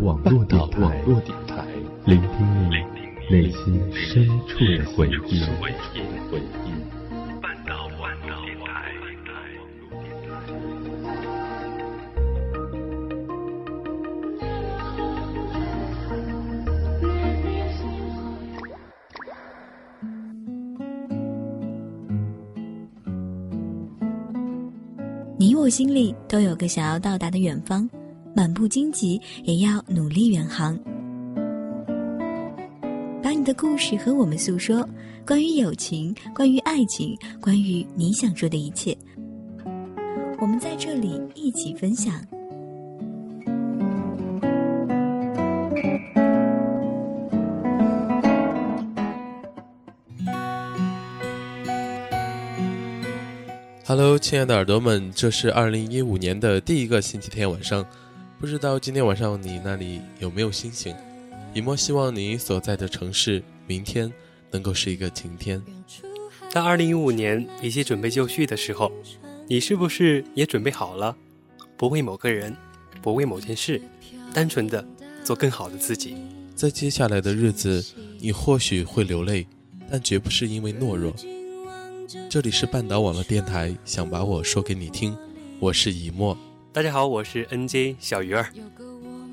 网络电台，聆听你内心深处的回忆。你我心里都有个想要到达的远方，满不荆棘也要努力远航。把你的故事和我们诉说，关于友情，关于爱情，关于你想说的一切，我们在这里一起分享。Hello，亲爱的耳朵们，这是二零一五年的第一个星期天晚上，不知道今天晚上你那里有没有星星？以沫希望你所在的城市明天能够是一个晴天。当二零一五年一切准备就绪的时候，你是不是也准备好了？不为某个人，不为某件事，单纯的做更好的自己。在接下来的日子，你或许会流泪，但绝不是因为懦弱。这里是半岛网络电台，想把我说给你听，我是以沫。大家好，我是 NJ 小鱼儿。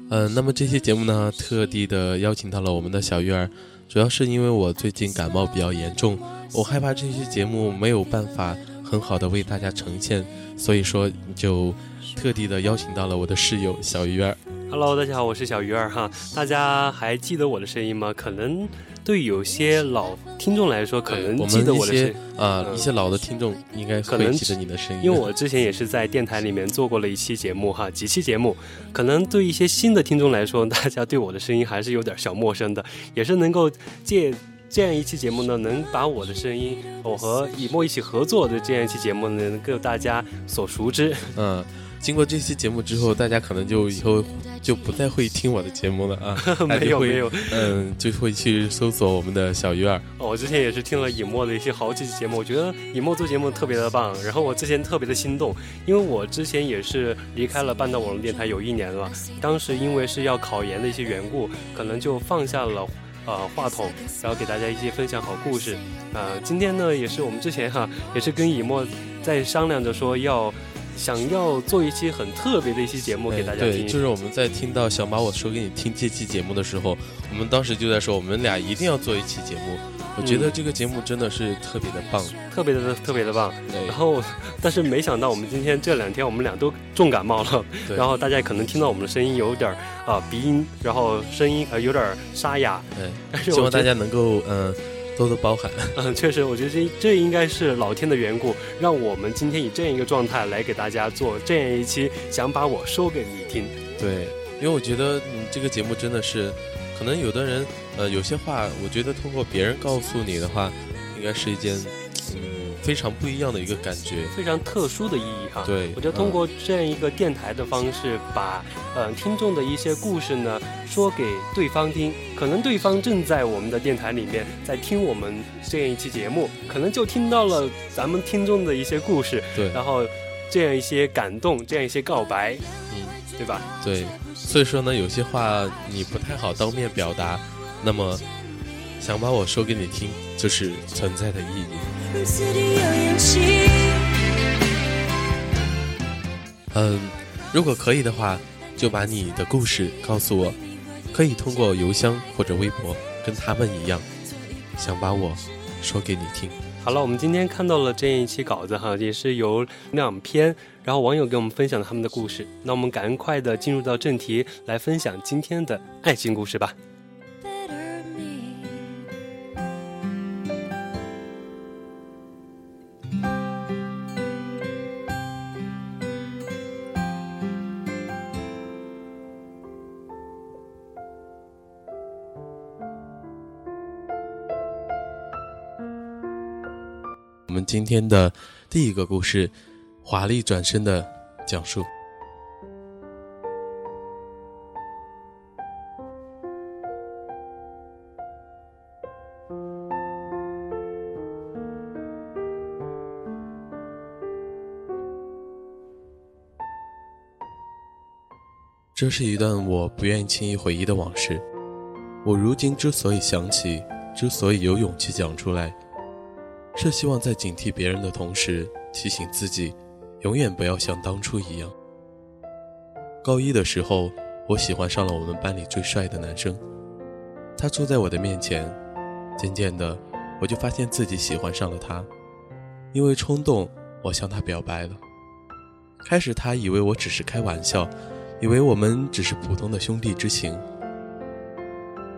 嗯，那么这期节目呢，特地的邀请到了我们的小鱼儿，主要是因为我最近感冒比较严重，我害怕这期节目没有办法很好的为大家呈现，所以说就特地的邀请到了我的室友小鱼儿。Hello，大家好，我是小鱼儿哈，大家还记得我的声音吗？可能。对有些老听众来说，可能记得我的声啊，一些老的听众应该可能记得你的声音，因为我之前也是在电台里面做过了一期节目哈，几期节目，可能对一些新的听众来说，大家对我的声音还是有点小陌生的，也是能够借这样一期节目呢，能把我的声音，我和以沫一起合作的这样一期节目呢，能够大家所熟知，嗯。经过这期节目之后，大家可能就以后就不再会听我的节目了啊！没有没有，嗯，就会去搜索我们的小鱼儿。我之前也是听了尹墨的一些好几期节目，我觉得尹墨做节目特别的棒。然后我之前特别的心动，因为我之前也是离开了半岛网络电台有一年了。当时因为是要考研的一些缘故，可能就放下了呃话筒，然后给大家一些分享好故事。呃，今天呢也是我们之前哈也是跟以墨在商量着说要。想要做一期很特别的一期节目给大家听，对，就是我们在听到想把我说给你听这期节目的时候，我们当时就在说，我们俩一定要做一期节目。我觉得这个节目真的是特别的棒，特别的特别的棒。然后，但是没想到我们今天这两天我们俩都重感冒了，然后大家可能听到我们的声音有点啊鼻音，然后声音呃有点沙哑。对，希望大家能够嗯。多多包涵。嗯，确实，我觉得这这应该是老天的缘故，让我们今天以这样一个状态来给大家做这样一期，想把我说给你听。对，因为我觉得你这个节目真的是，可能有的人，呃，有些话，我觉得通过别人告诉你的话，应该是一件。非常不一样的一个感觉，非常特殊的意义哈。对，我觉得通过这样一个电台的方式，把呃听众的一些故事呢说给对方听，可能对方正在我们的电台里面在听我们这样一期节目，可能就听到了咱们听众的一些故事，对，然后这样一些感动，这样一些告白，嗯，对吧？对，所以说呢，有些话你不太好当面表达，那么想把我说给你听，就是存在的意义。嗯，如果可以的话，就把你的故事告诉我，可以通过邮箱或者微博，跟他们一样，想把我说给你听。好了，我们今天看到了这一期稿子哈，也是有两篇，然后网友给我们分享了他们的故事。那我们赶快的进入到正题，来分享今天的爱情故事吧。今天的第一个故事，华丽转身的讲述。这是一段我不愿意轻易回忆的往事。我如今之所以想起，之所以有勇气讲出来，是希望在警惕别人的同时，提醒自己，永远不要像当初一样。高一的时候，我喜欢上了我们班里最帅的男生，他坐在我的面前，渐渐的，我就发现自己喜欢上了他。因为冲动，我向他表白了。开始他以为我只是开玩笑，以为我们只是普通的兄弟之情。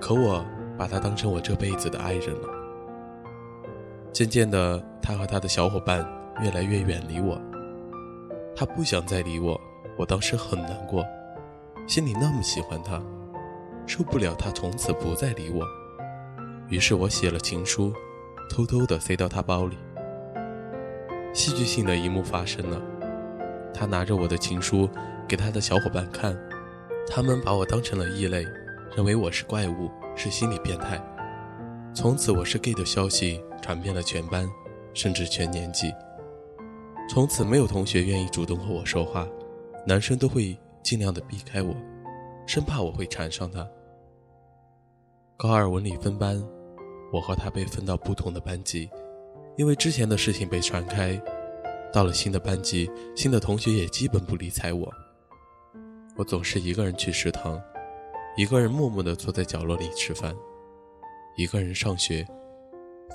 可我把他当成我这辈子的爱人了。渐渐的，他和他的小伙伴越来越远离我。他不想再理我，我当时很难过，心里那么喜欢他，受不了他从此不再理我。于是我写了情书，偷偷的塞到他包里。戏剧性的一幕发生了，他拿着我的情书给他的小伙伴看，他们把我当成了异类，认为我是怪物，是心理变态。从此，我是 gay 的消息传遍了全班，甚至全年级。从此，没有同学愿意主动和我说话，男生都会尽量的避开我，生怕我会缠上他。高二文理分班，我和他被分到不同的班级。因为之前的事情被传开，到了新的班级，新的同学也基本不理睬我。我总是一个人去食堂，一个人默默地坐在角落里吃饭，一个人上学、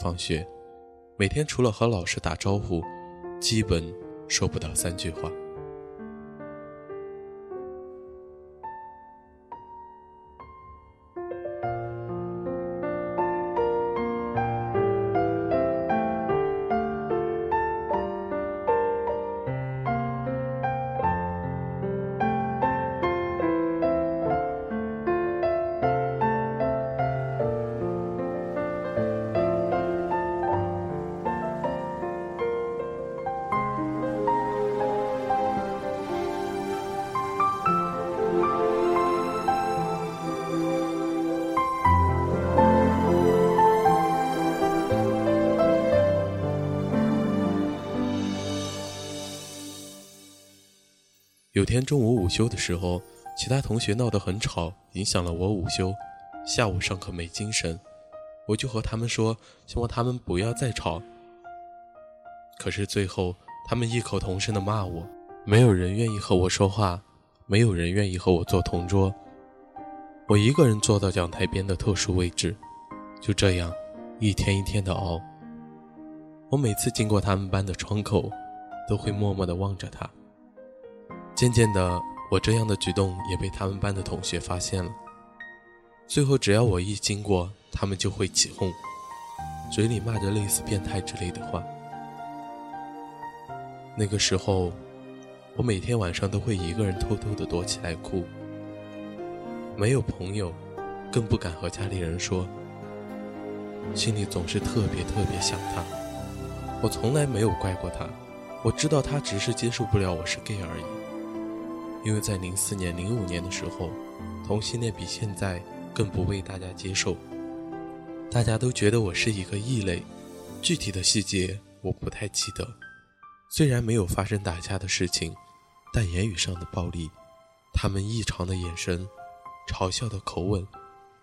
放学，每天除了和老师打招呼，基本说不到三句话。有天中午午休的时候，其他同学闹得很吵，影响了我午休。下午上课没精神，我就和他们说，希望他们不要再吵。可是最后，他们异口同声地骂我，没有人愿意和我说话，没有人愿意和我坐同桌。我一个人坐到讲台边的特殊位置，就这样，一天一天的熬。我每次经过他们班的窗口，都会默默地望着他。渐渐的，我这样的举动也被他们班的同学发现了。最后，只要我一经过，他们就会起哄，嘴里骂着类似“变态”之类的话。那个时候，我每天晚上都会一个人偷偷的躲起来哭。没有朋友，更不敢和家里人说，心里总是特别特别想他。我从来没有怪过他，我知道他只是接受不了我是 gay 而已。因为在零四年、零五年的时候，同性恋比现在更不被大家接受，大家都觉得我是一个异类。具体的细节我不太记得，虽然没有发生打架的事情，但言语上的暴力，他们异常的眼神，嘲笑的口吻，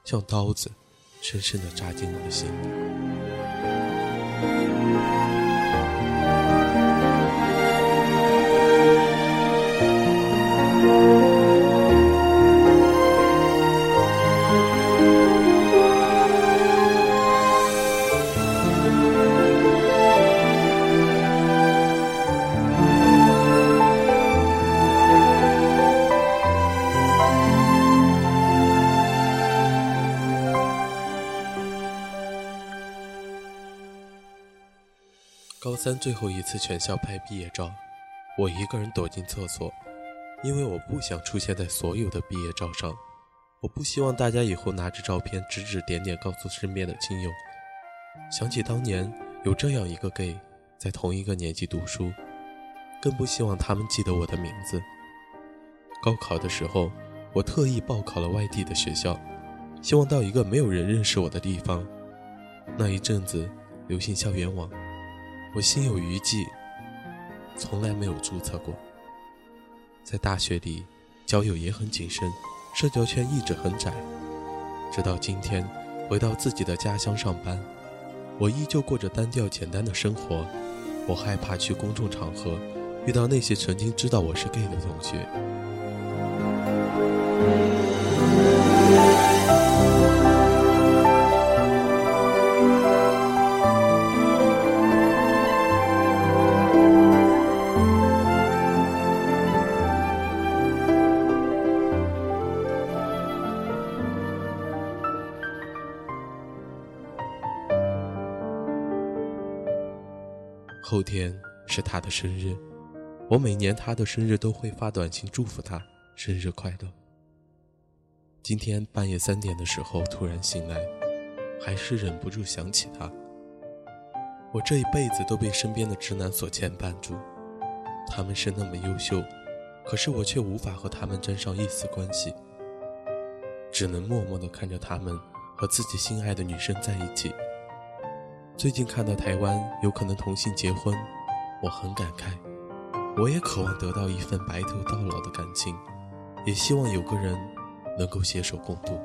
像刀子，深深的扎进我的心三最后一次全校拍毕业照，我一个人躲进厕所，因为我不想出现在所有的毕业照上。我不希望大家以后拿着照片指指点点，告诉身边的亲友。想起当年有这样一个 gay 在同一个年级读书，更不希望他们记得我的名字。高考的时候，我特意报考了外地的学校，希望到一个没有人认识我的地方。那一阵子流行校园网。我心有余悸，从来没有注册过。在大学里，交友也很谨慎，社交圈一直很窄。直到今天，回到自己的家乡上班，我依旧过着单调简单的生活。我害怕去公众场合遇到那些曾经知道我是 gay 的同学。他的生日，我每年他的生日都会发短信祝福他生日快乐。今天半夜三点的时候突然醒来，还是忍不住想起他。我这一辈子都被身边的直男所牵绊住，他们是那么优秀，可是我却无法和他们沾上一丝关系，只能默默地看着他们和自己心爱的女生在一起。最近看到台湾有可能同性结婚，我很感慨。我也渴望得到一份白头到老的感情，也希望有个人能够携手共度。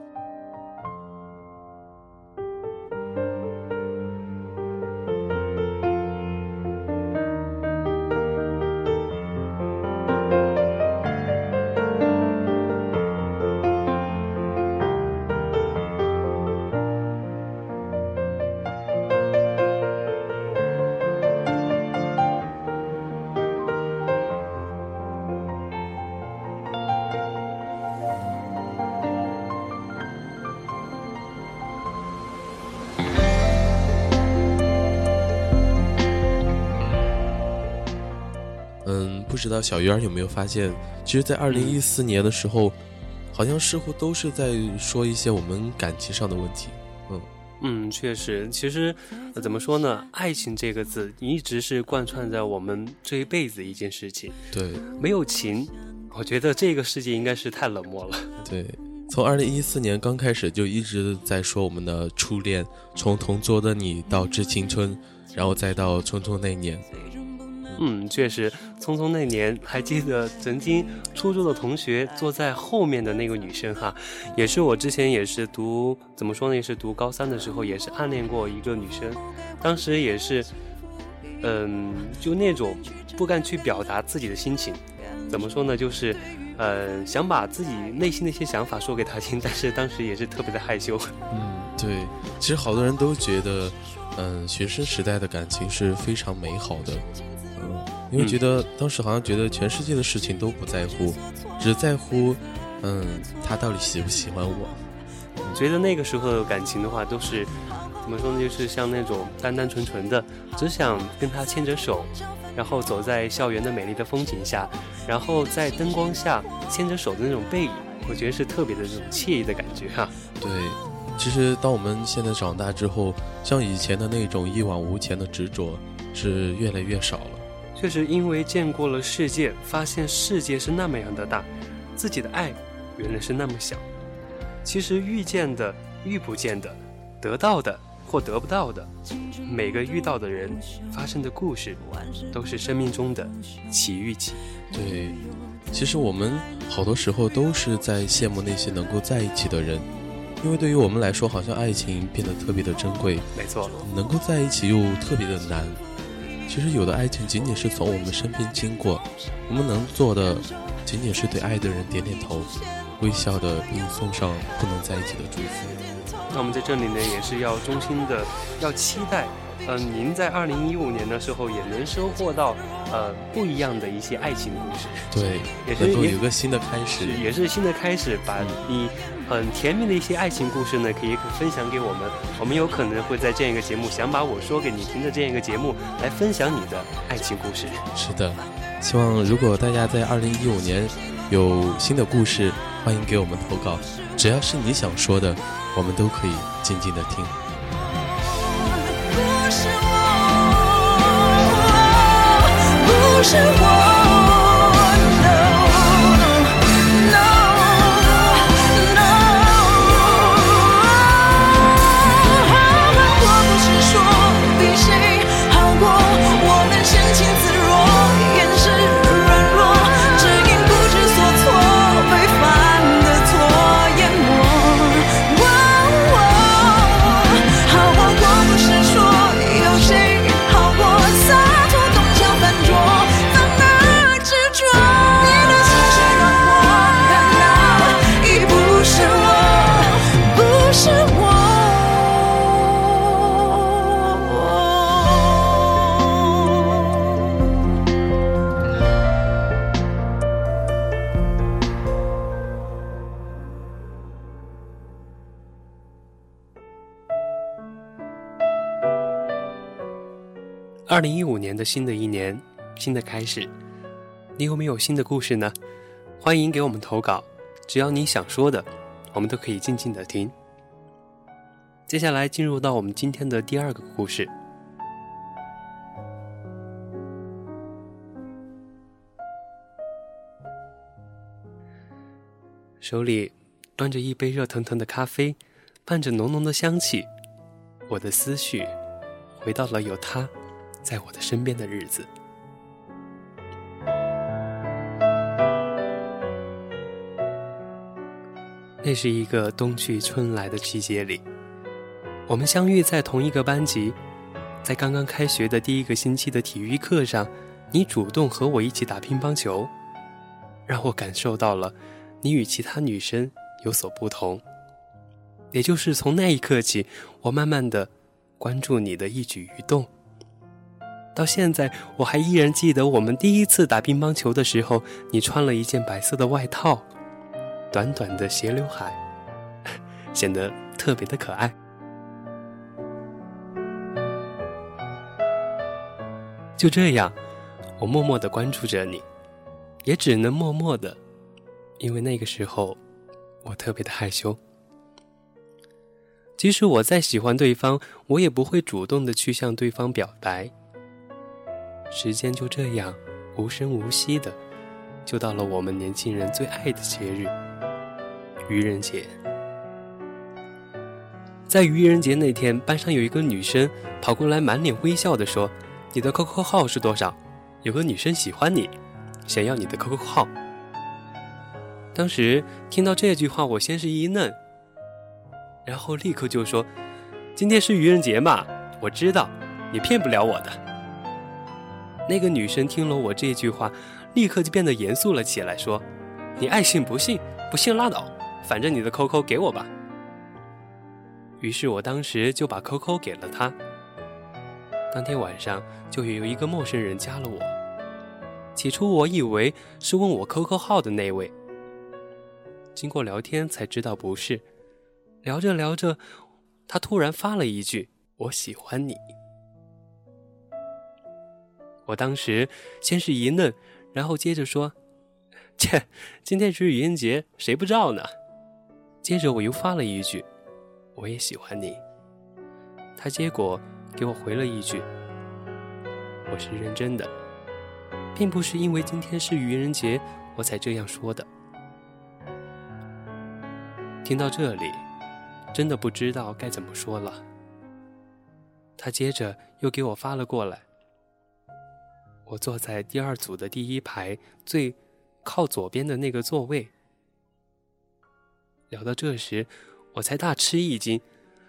小鱼儿有没有发现，其实，在二零一四年的时候，好像似乎都是在说一些我们感情上的问题。嗯嗯，确实，其实怎么说呢？爱情这个字一直是贯穿在我们这一辈子一件事情。对，没有情，我觉得这个世界应该是太冷漠了。对，从二零一四年刚开始就一直在说我们的初恋，从同桌的你到致青春，然后再到匆匆那年。嗯，确实，匆匆那年，还记得曾经初中的同学坐在后面的那个女生哈，也是我之前也是读怎么说呢，也是读高三的时候也是暗恋过一个女生，当时也是，嗯，就那种不敢去表达自己的心情，怎么说呢，就是，呃，想把自己内心的一些想法说给她听，但是当时也是特别的害羞。嗯，对，其实好多人都觉得，嗯，学生时代的感情是非常美好的。因为觉得当时好像觉得全世界的事情都不在乎，只在乎，嗯，他到底喜不喜欢我。觉得那个时候的感情的话，都是怎么说呢？就是像那种单单纯纯的，只想跟他牵着手，然后走在校园的美丽的风景下，然后在灯光下牵着手的那种背影，我觉得是特别的那种惬意的感觉哈。对，其实当我们现在长大之后，像以前的那种一往无前的执着，是越来越少了。确实，因为见过了世界，发现世界是那么样的大，自己的爱原来是那么小。其实遇见的、遇不见的、得到的或得不到的，每个遇到的人发生的故事，都是生命中的奇遇记。对，其实我们好多时候都是在羡慕那些能够在一起的人，因为对于我们来说，好像爱情变得特别的珍贵。没错，能够在一起又特别的难。其实有的爱情仅仅是从我们身边经过，我们能做的仅仅是对爱的人点点头，微笑的并送上不能在一起的祝福。那我们在这里呢，也是要衷心的要期待。嗯，您在二零一五年的时候也能收获到，呃，不一样的一些爱情故事。对，也是有一个新的开始，也是新的开始。把你很甜蜜的一些爱情故事呢，可以分享给我们。我们有可能会在这样一个节目，想把我说给你听的这样一个节目来分享你的爱情故事。是的，希望如果大家在二零一五年有新的故事，欢迎给我们投稿。只要是你想说的，我们都可以静静的听。是我。零一五年的新的一年，新的开始，你有没有新的故事呢？欢迎给我们投稿，只要你想说的，我们都可以静静的听。接下来进入到我们今天的第二个故事。手里端着一杯热腾腾的咖啡，伴着浓浓的香气，我的思绪回到了有他。在我的身边的日子，那是一个冬去春来的季节里，我们相遇在同一个班级，在刚刚开学的第一个星期的体育课上，你主动和我一起打乒乓球，让我感受到了你与其他女生有所不同。也就是从那一刻起，我慢慢的关注你的一举一动。到现在，我还依然记得我们第一次打乒乓球的时候，你穿了一件白色的外套，短短的斜刘海，显得特别的可爱。就这样，我默默的关注着你，也只能默默的，因为那个时候，我特别的害羞。即使我再喜欢对方，我也不会主动的去向对方表白。时间就这样无声无息的，就到了我们年轻人最爱的节日——愚人节。在愚人节那天，班上有一个女生跑过来，满脸微笑的说：“你的 QQ 号是多少？有个女生喜欢你，想要你的 QQ 号。”当时听到这句话，我先是一愣，然后立刻就说：“今天是愚人节嘛，我知道，你骗不了我的。”那个女生听了我这句话，立刻就变得严肃了起来，说：“你爱信不信，不信拉倒，反正你的 QQ 给我吧。”于是我当时就把 QQ 给了她。当天晚上就有一个陌生人加了我，起初我以为是问我 QQ 号的那位，经过聊天才知道不是。聊着聊着，他突然发了一句：“我喜欢你。”我当时先是一愣，然后接着说：“切，今天是愚人节，谁不知道呢？”接着我又发了一句：“我也喜欢你。”他结果给我回了一句：“我是认真的，并不是因为今天是愚人节我才这样说的。”听到这里，真的不知道该怎么说了。他接着又给我发了过来。我坐在第二组的第一排最靠左边的那个座位。聊到这时，我才大吃一惊，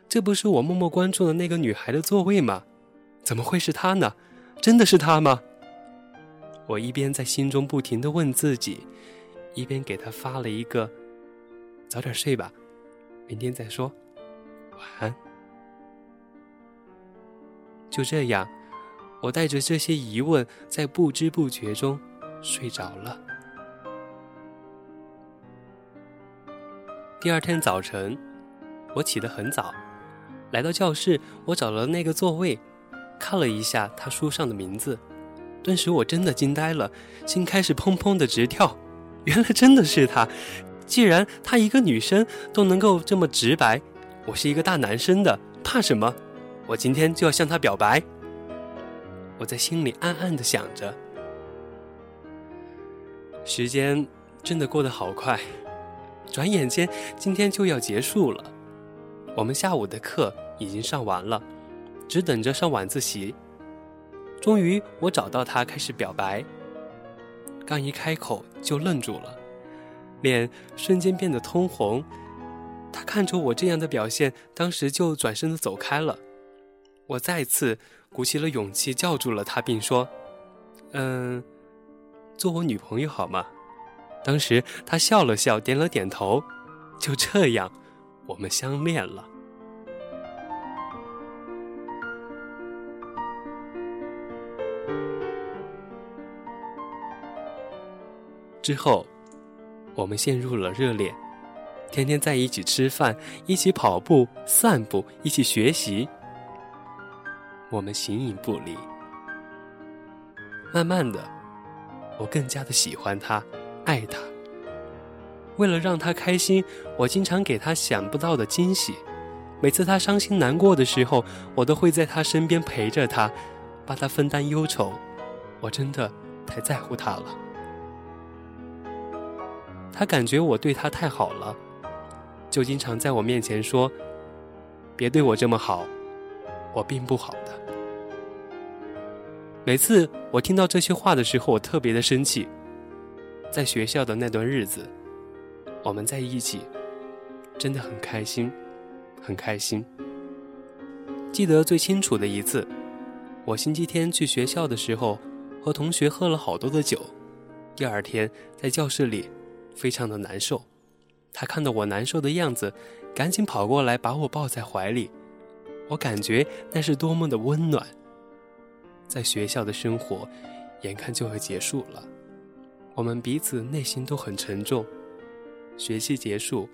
这不是我默默关注的那个女孩的座位吗？怎么会是她呢？真的是她吗？我一边在心中不停的问自己，一边给她发了一个“早点睡吧，明天再说，晚安”。就这样。我带着这些疑问，在不知不觉中睡着了。第二天早晨，我起得很早，来到教室，我找了那个座位，看了一下他书上的名字，顿时我真的惊呆了，心开始砰砰的直跳。原来真的是他！既然他一个女生都能够这么直白，我是一个大男生的，怕什么？我今天就要向他表白。我在心里暗暗的想着，时间真的过得好快，转眼间今天就要结束了。我们下午的课已经上完了，只等着上晚自习。终于，我找到他开始表白，刚一开口就愣住了，脸瞬间变得通红。他看着我这样的表现，当时就转身的走开了。我再次。鼓起了勇气，叫住了他，并说：“嗯，做我女朋友好吗？”当时他笑了笑，点了点头。就这样，我们相恋了。之后，我们陷入了热恋，天天在一起吃饭，一起跑步、散步，一起学习。我们形影不离，慢慢的，我更加的喜欢他，爱他。为了让他开心，我经常给他想不到的惊喜。每次他伤心难过的时候，我都会在他身边陪着他，帮他分担忧愁。我真的太在乎他了。他感觉我对他太好了，就经常在我面前说：“别对我这么好，我并不好的。”每次我听到这些话的时候，我特别的生气。在学校的那段日子。我们在一起，真的很开心，很开心。记得最清楚的一次，我星期天去学校的时候，和同学喝了好多的酒。第二天在教室里，非常的难受。他看到我难受的样子，赶紧跑过来把我抱在怀里。我感觉那是多么的温暖。在学校的生活，眼看就要结束了，我们彼此内心都很沉重。学期结束，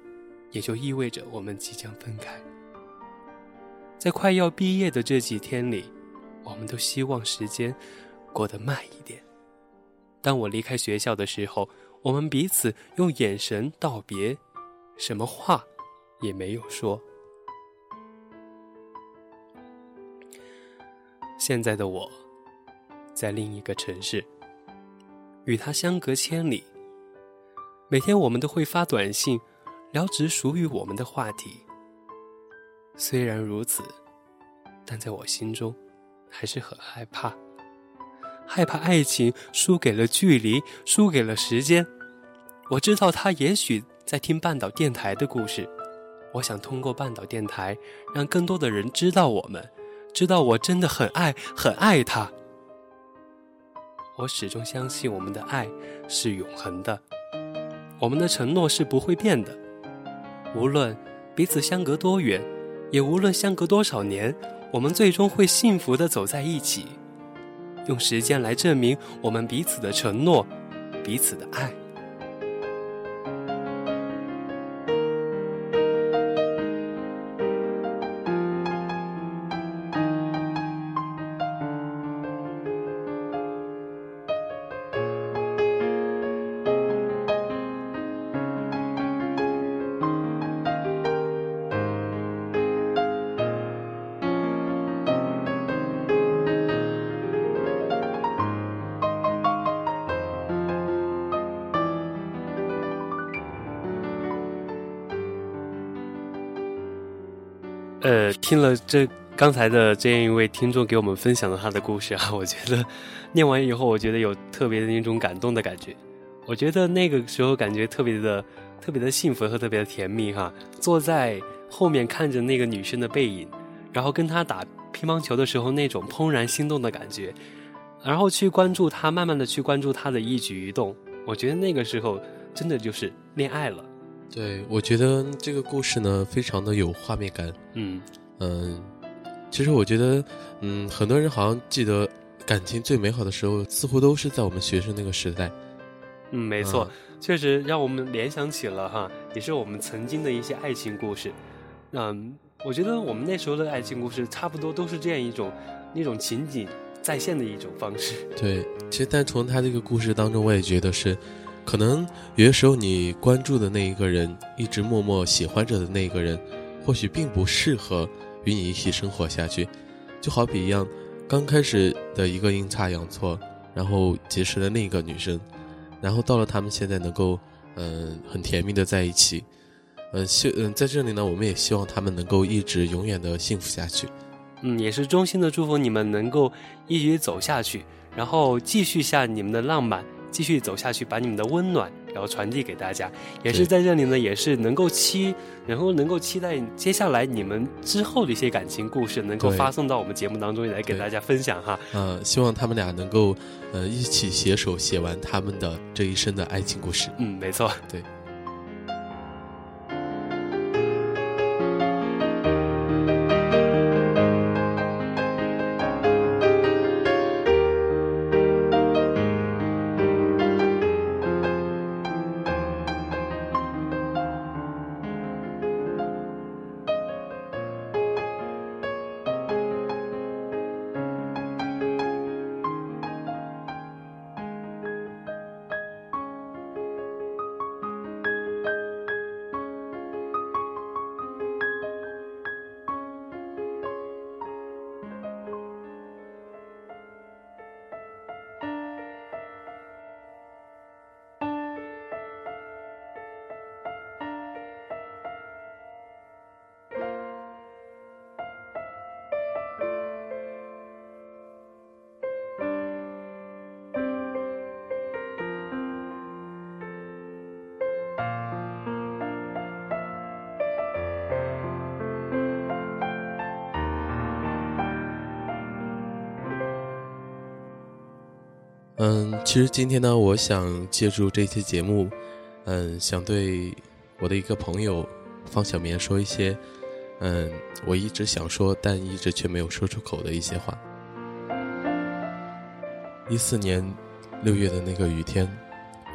也就意味着我们即将分开。在快要毕业的这几天里，我们都希望时间过得慢一点。当我离开学校的时候，我们彼此用眼神道别，什么话也没有说。现在的我，在另一个城市，与他相隔千里。每天我们都会发短信，聊只属于我们的话题。虽然如此，但在我心中，还是很害怕，害怕爱情输给了距离，输给了时间。我知道他也许在听半岛电台的故事，我想通过半岛电台，让更多的人知道我们，知道我真的很爱，很爱他。我始终相信我们的爱是永恒的。我们的承诺是不会变的，无论彼此相隔多远，也无论相隔多少年，我们最终会幸福的走在一起，用时间来证明我们彼此的承诺，彼此的爱。呃，听了这刚才的这样一位听众给我们分享的他的故事啊，我觉得念完以后，我觉得有特别的那种感动的感觉。我觉得那个时候感觉特别的、特别的幸福和特别的甜蜜哈。坐在后面看着那个女生的背影，然后跟她打乒乓球的时候那种怦然心动的感觉，然后去关注她，慢慢的去关注她的一举一动。我觉得那个时候真的就是恋爱了。对，我觉得这个故事呢，非常的有画面感。嗯嗯，其实我觉得，嗯，很多人好像记得感情最美好的时候，似乎都是在我们学生那个时代。嗯，没错，确实让我们联想起了哈，也是我们曾经的一些爱情故事。嗯，我觉得我们那时候的爱情故事，差不多都是这样一种那种情景再现的一种方式。对，其实但从他这个故事当中，我也觉得是。可能有些时候，你关注的那一个人，一直默默喜欢着的那一个人，或许并不适合与你一起生活下去。就好比一样，刚开始的一个阴差阳错，然后结识了另一个女生，然后到了他们现在能够，嗯，很甜蜜的在一起。嗯，希嗯，在这里呢，我们也希望他们能够一直永远的幸福下去。嗯，也是衷心的祝福你们能够一直走下去，然后继续下你们的浪漫。继续走下去，把你们的温暖然后传递给大家，也是在这里呢，也是能够期，然后能够期待接下来你们之后的一些感情故事能够发送到我们节目当中来给大家分享哈。呃，希望他们俩能够呃一起携手写完他们的这一生的爱情故事。嗯，没错，对。嗯，其实今天呢，我想借助这期节目，嗯，想对我的一个朋友方小棉说一些，嗯，我一直想说但一直却没有说出口的一些话。一四年六月的那个雨天，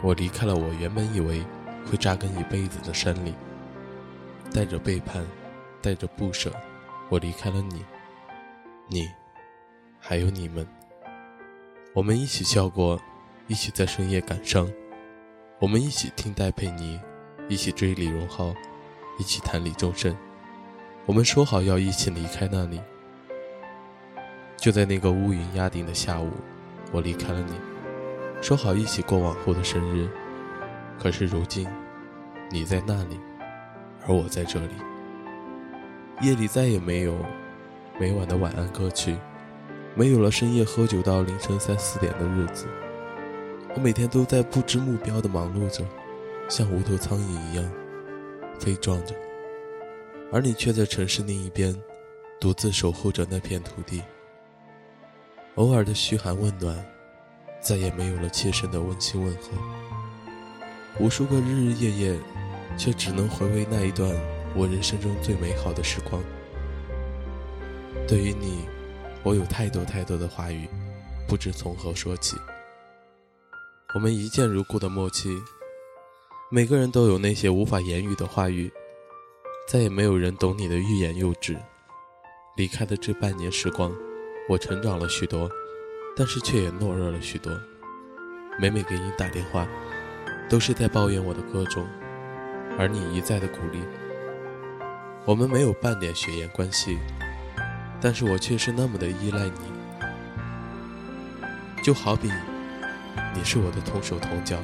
我离开了我原本以为会扎根一辈子的山里，带着背叛，带着不舍，我离开了你，你，还有你们。我们一起笑过，一起在深夜感伤，我们一起听戴佩妮，一起追李荣浩，一起谈李宗盛。我们说好要一起离开那里。就在那个乌云压顶的下午，我离开了你，说好一起过往后的生日。可是如今，你在那里，而我在这里。夜里再也没有每晚的晚安歌曲。没有了深夜喝酒到凌晨三四点的日子，我每天都在不知目标的忙碌着，像无头苍蝇一样飞撞着，而你却在城市另一边，独自守候着那片土地。偶尔的嘘寒问暖，再也没有了切身的温馨问候。无数个日日夜夜，却只能回味那一段我人生中最美好的时光。对于你。我有太多太多的话语，不知从何说起。我们一见如故的默契，每个人都有那些无法言语的话语，再也没有人懂你的欲言又止。离开的这半年时光，我成长了许多，但是却也懦弱了许多。每每给你打电话，都是在抱怨我的各种，而你一再的鼓励。我们没有半点血缘关系。但是我却是那么的依赖你，就好比你是我的同手同脚。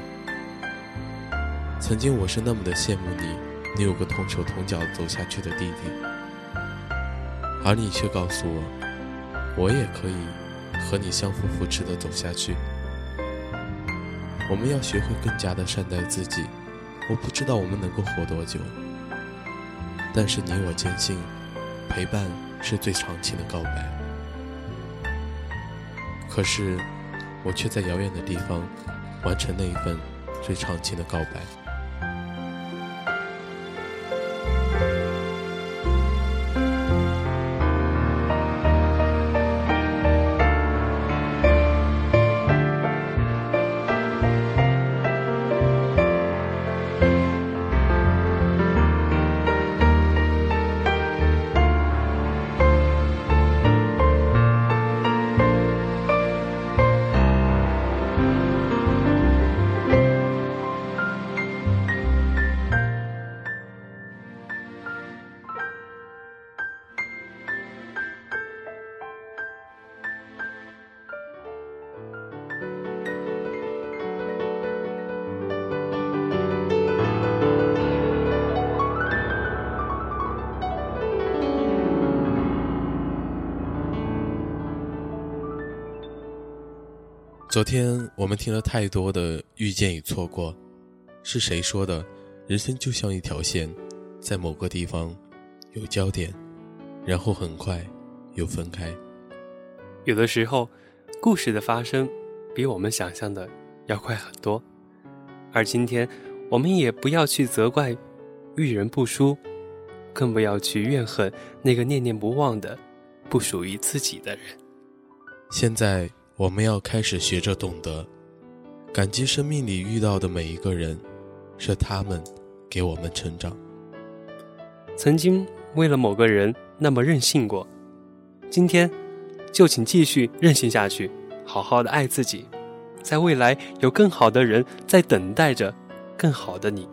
曾经我是那么的羡慕你，你有个同手同脚走下去的弟弟，而你却告诉我，我也可以和你相互扶持的走下去。我们要学会更加的善待自己。我不知道我们能够活多久，但是你我坚信，陪伴。是最长情的告白，可是我却在遥远的地方完成那一份最长情的告白。昨天我们听了太多的遇见与错过，是谁说的？人生就像一条线，在某个地方有交点，然后很快又分开。有的时候，故事的发生比我们想象的要快很多。而今天，我们也不要去责怪遇人不淑，更不要去怨恨那个念念不忘的不属于自己的人。现在。我们要开始学着懂得，感激生命里遇到的每一个人，是他们给我们成长。曾经为了某个人那么任性过，今天就请继续任性下去，好好的爱自己，在未来有更好的人在等待着更好的你。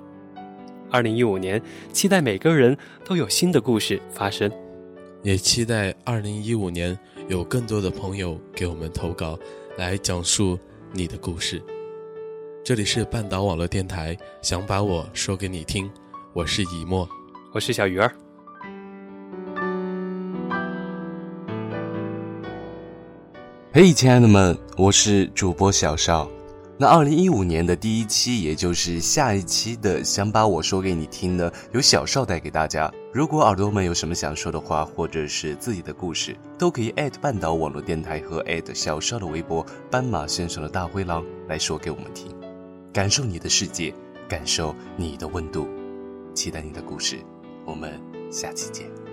二零一五年，期待每个人都有新的故事发生，也期待二零一五年。有更多的朋友给我们投稿，来讲述你的故事。这里是半岛网络电台，想把我说给你听，我是以沫，我是小鱼儿。嘿，亲爱的们，我是主播小邵。那二零一五年的第一期，也就是下一期的，想把我说给你听呢，由小少带给大家。如果耳朵们有什么想说的话，或者是自己的故事，都可以艾特半岛网络电台和艾特小少的微博“斑马先生的大灰狼”来说给我们听。感受你的世界，感受你的温度，期待你的故事。我们下期见。